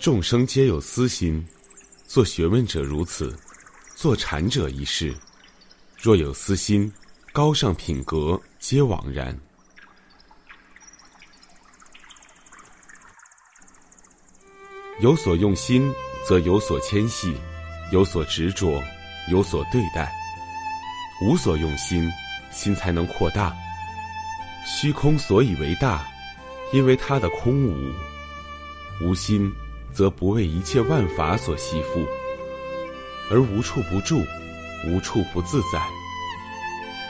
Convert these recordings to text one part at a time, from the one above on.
众生皆有私心，做学问者如此，做禅者亦是。若有私心，高尚品格皆枉然。有所用心，则有所牵系；有所执着，有所对待。无所用心，心才能扩大。虚空所以为大，因为它的空无。无心，则不为一切万法所吸附，而无处不住。无处不自在。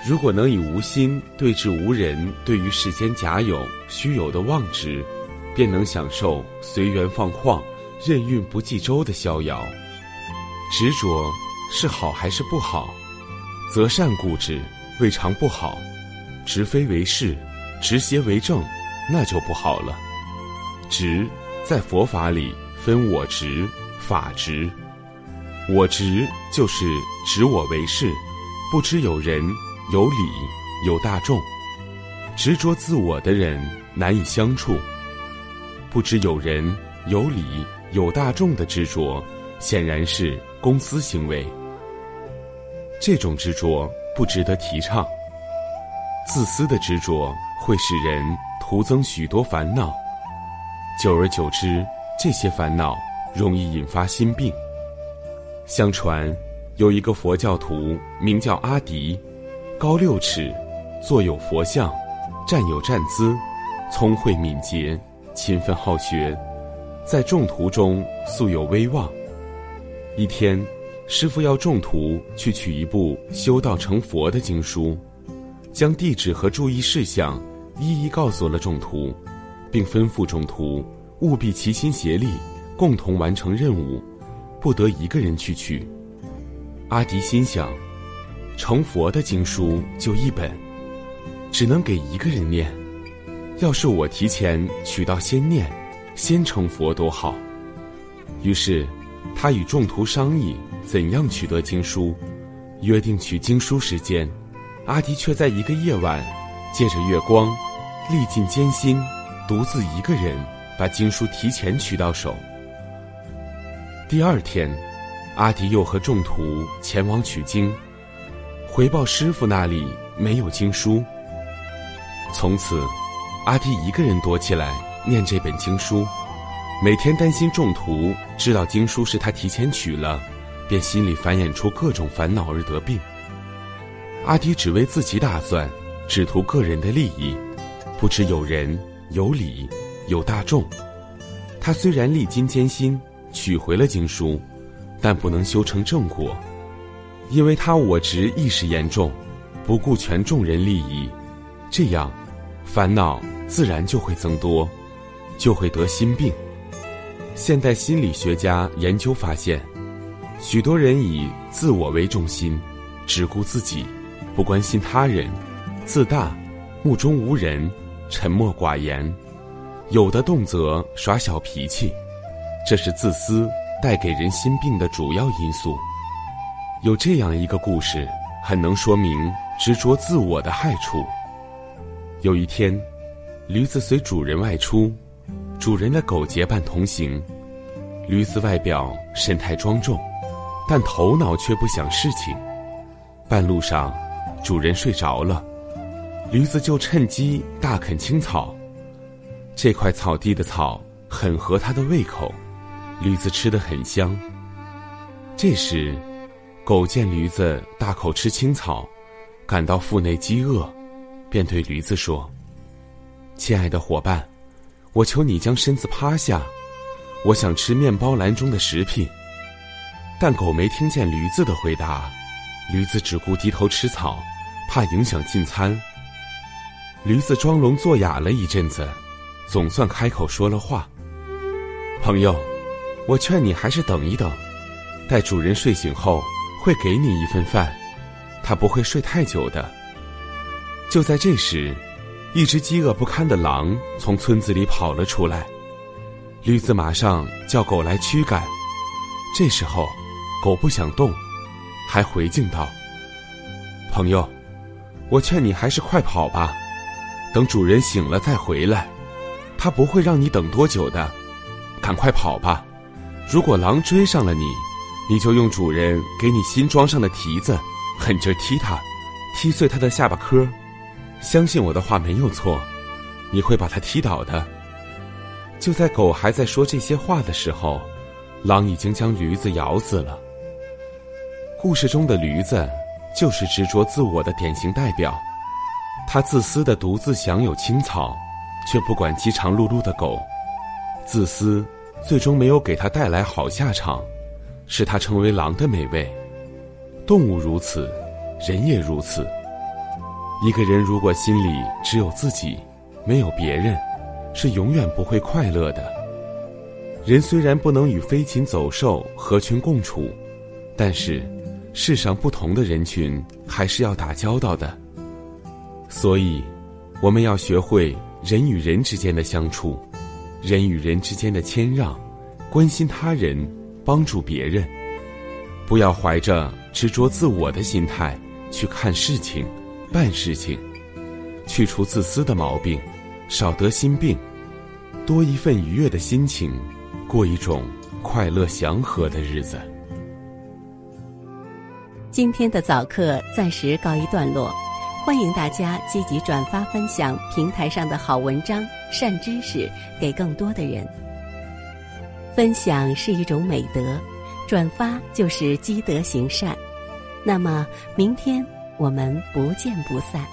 如果能以无心对治无人对于世间假有虚有的妄执，便能享受随缘放旷、任运不计周的逍遥。执着是好还是不好？择善固执，未尝不好；执非为是，执邪为正，那就不好了。执在佛法里分我执、法执。我执就是执我为是，不知有人、有理、有大众。执着自我的人难以相处。不知有人、有理、有大众的执着，显然是公私行为。这种执着不值得提倡。自私的执着会使人徒增许多烦恼，久而久之，这些烦恼容易引发心病。相传，有一个佛教徒名叫阿迪，高六尺，坐有佛像，站有站姿，聪慧敏捷，勤奋好学，在众徒中素有威望。一天，师傅要众徒去取一部修道成佛的经书，将地址和注意事项一一告诉了众徒，并吩咐众徒务必齐心协力，共同完成任务。不得一个人去取。阿迪心想，成佛的经书就一本，只能给一个人念。要是我提前取到先念，先成佛多好。于是，他与众徒商议怎样取得经书，约定取经书时间。阿迪却在一个夜晚，借着月光，历尽艰辛，独自一个人把经书提前取到手。第二天，阿迪又和众徒前往取经，回报师傅那里没有经书。从此，阿迪一个人躲起来念这本经书，每天担心众徒知道经书是他提前取了，便心里繁衍出各种烦恼而得病。阿迪只为自己打算，只图个人的利益，不知有人、有理、有大众。他虽然历经艰辛。取回了经书，但不能修成正果，因为他我执意识严重，不顾全众人利益，这样，烦恼自然就会增多，就会得心病。现代心理学家研究发现，许多人以自我为中心，只顾自己，不关心他人，自大，目中无人，沉默寡言，有的动辄耍小脾气。这是自私带给人心病的主要因素。有这样一个故事，很能说明执着自我的害处。有一天，驴子随主人外出，主人的狗结伴同行。驴子外表神态庄重，但头脑却不想事情。半路上，主人睡着了，驴子就趁机大啃青草。这块草地的草很合它的胃口。驴子吃得很香。这时，狗见驴子大口吃青草，感到腹内饥饿，便对驴子说：“亲爱的伙伴，我求你将身子趴下，我想吃面包篮中的食品。”但狗没听见驴子的回答，驴子只顾低头吃草，怕影响进餐。驴子装聋作哑了一阵子，总算开口说了话。朋友，我劝你还是等一等，待主人睡醒后会给你一份饭，他不会睡太久的。就在这时，一只饥饿不堪的狼从村子里跑了出来，驴子马上叫狗来驱赶。这时候，狗不想动，还回敬道：“朋友，我劝你还是快跑吧，等主人醒了再回来，他不会让你等多久的。”赶快跑吧！如果狼追上了你，你就用主人给你新装上的蹄子，狠劲踢它，踢碎它的下巴颏。相信我的话没有错，你会把它踢倒的。就在狗还在说这些话的时候，狼已经将驴子咬死了。故事中的驴子就是执着自我的典型代表，它自私的独自享有青草，却不管饥肠辘辘的狗。自私，最终没有给他带来好下场，使他成为狼的美味。动物如此，人也如此。一个人如果心里只有自己，没有别人，是永远不会快乐的。人虽然不能与飞禽走兽合群共处，但是世上不同的人群还是要打交道的。所以，我们要学会人与人之间的相处。人与人之间的谦让，关心他人，帮助别人，不要怀着执着自我的心态去看事情、办事情，去除自私的毛病，少得心病，多一份愉悦的心情，过一种快乐祥和的日子。今天的早课暂时告一段落。欢迎大家积极转发分享平台上的好文章、善知识给更多的人。分享是一种美德，转发就是积德行善。那么，明天我们不见不散。